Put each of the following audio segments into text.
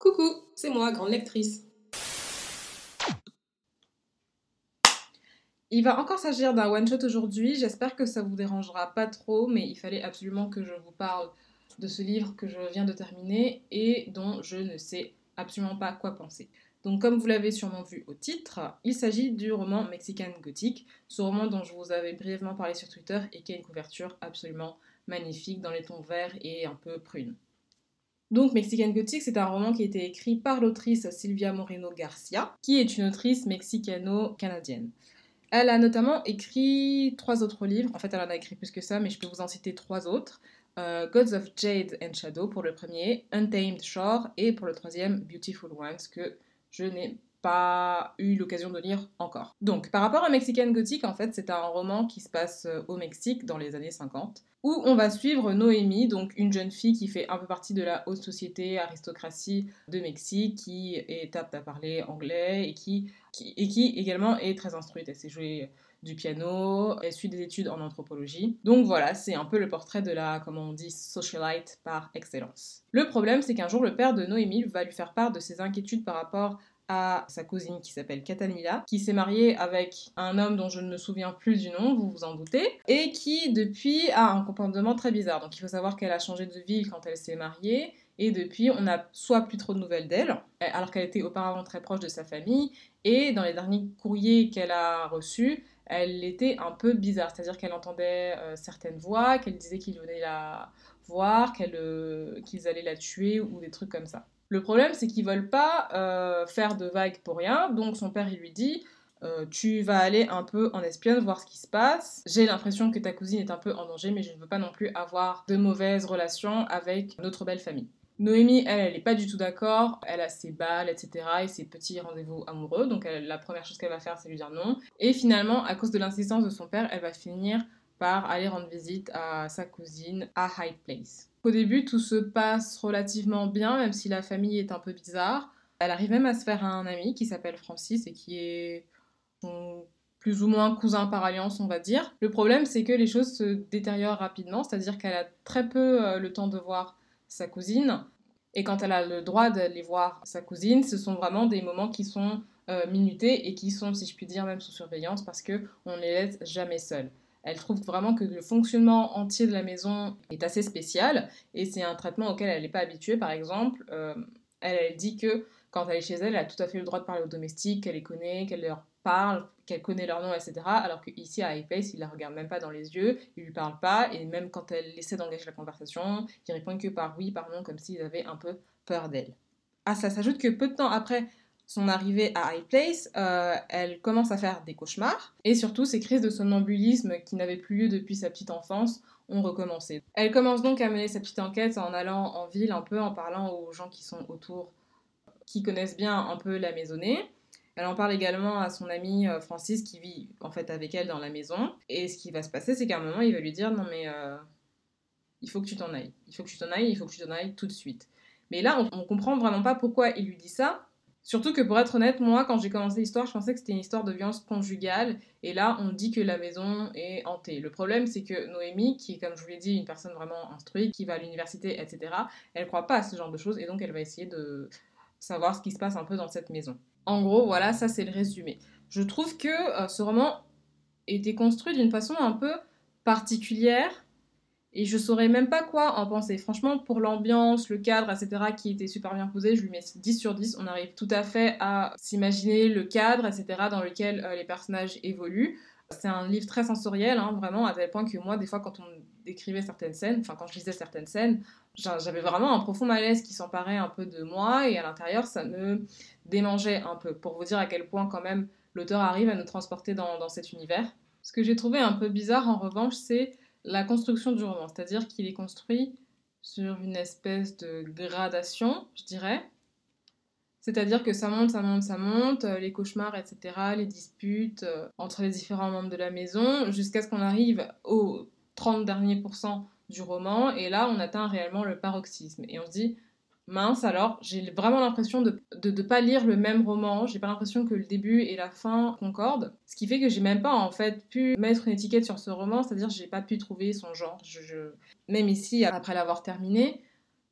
Coucou, c'est moi, grande lectrice. Il va encore s'agir d'un one-shot aujourd'hui, j'espère que ça vous dérangera pas trop, mais il fallait absolument que je vous parle de ce livre que je viens de terminer et dont je ne sais absolument pas quoi penser. Donc comme vous l'avez sûrement vu au titre, il s'agit du roman Mexican Gothic, ce roman dont je vous avais brièvement parlé sur Twitter et qui a une couverture absolument magnifique dans les tons verts et un peu prunes. Donc Mexican Gothic, c'est un roman qui a été écrit par l'autrice Silvia Moreno Garcia, qui est une autrice mexicano-canadienne. Elle a notamment écrit trois autres livres, en fait elle en a écrit plus que ça, mais je peux vous en citer trois autres. Euh, Gods of Jade and Shadow pour le premier, Untamed Shore et pour le troisième Beautiful Ones que je n'ai pas eu l'occasion de lire encore. Donc, par rapport à Mexican Gothic, en fait, c'est un roman qui se passe euh, au Mexique dans les années 50, où on va suivre Noémie, donc une jeune fille qui fait un peu partie de la haute société, aristocratie de Mexique, qui est apte à parler anglais et qui, et qui également est très instruite. Elle sait jouer du piano, elle suit des études en anthropologie. Donc voilà, c'est un peu le portrait de la, comment on dit, socialite par excellence. Le problème, c'est qu'un jour, le père de Noémie va lui faire part de ses inquiétudes par rapport à sa cousine qui s'appelle Catalina, qui s'est mariée avec un homme dont je ne me souviens plus du nom, vous vous en doutez, et qui depuis a un comportement très bizarre. Donc il faut savoir qu'elle a changé de ville quand elle s'est mariée, et depuis on n'a soit plus trop de nouvelles d'elle, alors qu'elle était auparavant très proche de sa famille, et dans les derniers courriers qu'elle a reçus, elle était un peu bizarre, c'est-à-dire qu'elle entendait euh, certaines voix, qu'elle disait qu'ils venaient la voir, euh, qu'ils allaient la tuer ou des trucs comme ça. Le problème, c'est qu'ils veulent pas euh, faire de vagues pour rien. Donc son père, il lui dit euh, Tu vas aller un peu en espionne, voir ce qui se passe. J'ai l'impression que ta cousine est un peu en danger, mais je ne veux pas non plus avoir de mauvaises relations avec notre belle famille. Noémie, elle, elle n'est pas du tout d'accord. Elle a ses balles, etc. et ses petits rendez-vous amoureux. Donc la première chose qu'elle va faire, c'est lui dire non. Et finalement, à cause de l'insistance de son père, elle va finir par aller rendre visite à sa cousine à Hyde Place. Au début, tout se passe relativement bien, même si la famille est un peu bizarre. Elle arrive même à se faire un ami qui s'appelle Francis et qui est plus ou moins cousin par alliance, on va dire. Le problème, c'est que les choses se détériorent rapidement, c'est-à-dire qu'elle a très peu euh, le temps de voir sa cousine. Et quand elle a le droit d'aller voir sa cousine, ce sont vraiment des moments qui sont euh, minutés et qui sont, si je puis dire, même sous surveillance parce qu'on ne les laisse jamais seuls. Elle trouve vraiment que le fonctionnement entier de la maison est assez spécial et c'est un traitement auquel elle n'est pas habituée. Par exemple, euh, elle, dit que quand elle est chez elle, elle a tout à fait le droit de parler aux domestiques, qu'elle les connaît, qu'elle leur parle, qu'elle connaît leur nom, etc. Alors qu'ici, à iPace, il la regarde même pas dans les yeux, il lui parle pas, et même quand elle essaie d'engager la conversation, il répond que par oui, par non, comme s'ils avaient un peu peur d'elle. À ça s'ajoute que peu de temps après son arrivée à High Place, euh, elle commence à faire des cauchemars et surtout ses crises de somnambulisme qui n'avaient plus lieu depuis sa petite enfance ont recommencé. Elle commence donc à mener sa petite enquête en allant en ville un peu, en parlant aux gens qui sont autour, qui connaissent bien un peu la maisonnée. Elle en parle également à son ami euh, Francis qui vit en fait avec elle dans la maison. Et ce qui va se passer, c'est qu'à un moment, il va lui dire non mais euh, il faut que tu t'en ailles, il faut que tu t'en ailles, il faut que tu t'en ailles tout de suite. Mais là, on, on comprend vraiment pas pourquoi il lui dit ça Surtout que pour être honnête, moi, quand j'ai commencé l'histoire, je pensais que c'était une histoire de violence conjugale. Et là, on dit que la maison est hantée. Le problème, c'est que Noémie, qui comme je vous l'ai dit, une personne vraiment instruite, qui va à l'université, etc., elle croit pas à ce genre de choses. Et donc, elle va essayer de savoir ce qui se passe un peu dans cette maison. En gros, voilà, ça c'est le résumé. Je trouve que euh, ce roman était construit d'une façon un peu particulière et je saurais même pas quoi en penser. Franchement, pour l'ambiance, le cadre, etc., qui était super bien posé, je lui mets 10 sur 10. On arrive tout à fait à s'imaginer le cadre, etc., dans lequel euh, les personnages évoluent. C'est un livre très sensoriel, hein, vraiment, à tel point que moi, des fois, quand on décrivait certaines scènes, enfin, quand je lisais certaines scènes, j'avais vraiment un profond malaise qui s'emparait un peu de moi, et à l'intérieur, ça me démangeait un peu, pour vous dire à quel point, quand même, l'auteur arrive à nous transporter dans, dans cet univers. Ce que j'ai trouvé un peu bizarre, en revanche, c'est la construction du roman, c'est-à-dire qu'il est construit sur une espèce de gradation, je dirais. C'est-à-dire que ça monte, ça monte, ça monte, euh, les cauchemars, etc., les disputes euh, entre les différents membres de la maison, jusqu'à ce qu'on arrive aux 30 derniers pourcents du roman, et là on atteint réellement le paroxysme. Et on se dit, mince alors, j'ai vraiment l'impression de ne pas lire le même roman, j'ai pas l'impression que le début et la fin concordent, ce qui fait que j'ai même pas en fait pu mettre une étiquette sur ce roman, c'est-à-dire j'ai pas pu trouver son genre. Je, Même ici, après l'avoir terminé,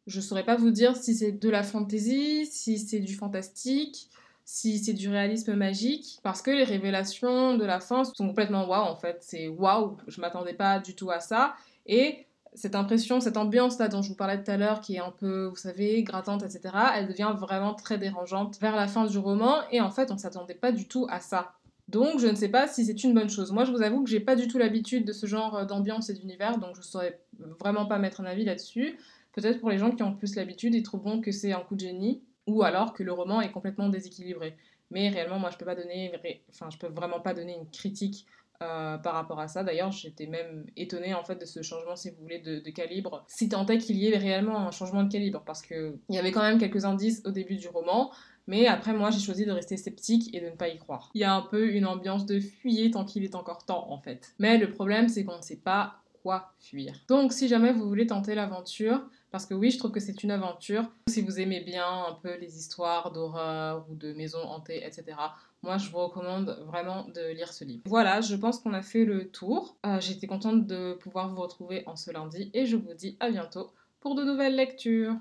Je saurais pas vous dire si c'est de la fantasy, si c'est du fantastique, si c'est du réalisme magique, parce que les révélations de la fin sont complètement waouh en fait. C'est waouh, je m'attendais pas du tout à ça. Et cette impression, cette ambiance là dont je vous parlais tout à l'heure, qui est un peu, vous savez, grattante, etc., elle devient vraiment très dérangeante vers la fin du roman. Et en fait, on s'attendait pas du tout à ça. Donc, je ne sais pas si c'est une bonne chose. Moi, je vous avoue que j'ai pas du tout l'habitude de ce genre d'ambiance et d'univers, donc je saurais vraiment pas mettre un avis là-dessus. Peut-être pour les gens qui ont plus l'habitude, ils trouveront que c'est un coup de génie, ou alors que le roman est complètement déséquilibré. Mais réellement, moi, je peux pas donner, enfin, je peux vraiment pas donner une critique euh, par rapport à ça. D'ailleurs, j'étais même étonnée en fait de ce changement, si vous voulez, de, calibre. Si tant est qu'il y ait réellement un changement de calibre, parce que il y avait quand même quelques indices au début du roman. Mais après, moi, j'ai choisi de rester sceptique et de ne pas y croire. Il y a un peu une ambiance de fuyer tant qu'il est encore temps, en fait. Mais le problème, c'est qu'on ne sait pas quoi fuir. Donc, si jamais vous voulez tenter l'aventure, parce que oui, je trouve que c'est une aventure. Si vous aimez bien un peu les histoires d'horreur ou de maisons hantées, etc., moi je vous recommande vraiment de lire ce livre. Voilà, je pense qu'on a fait le tour. Euh, J'étais contente de pouvoir vous retrouver en ce lundi et je vous dis à bientôt pour de nouvelles lectures.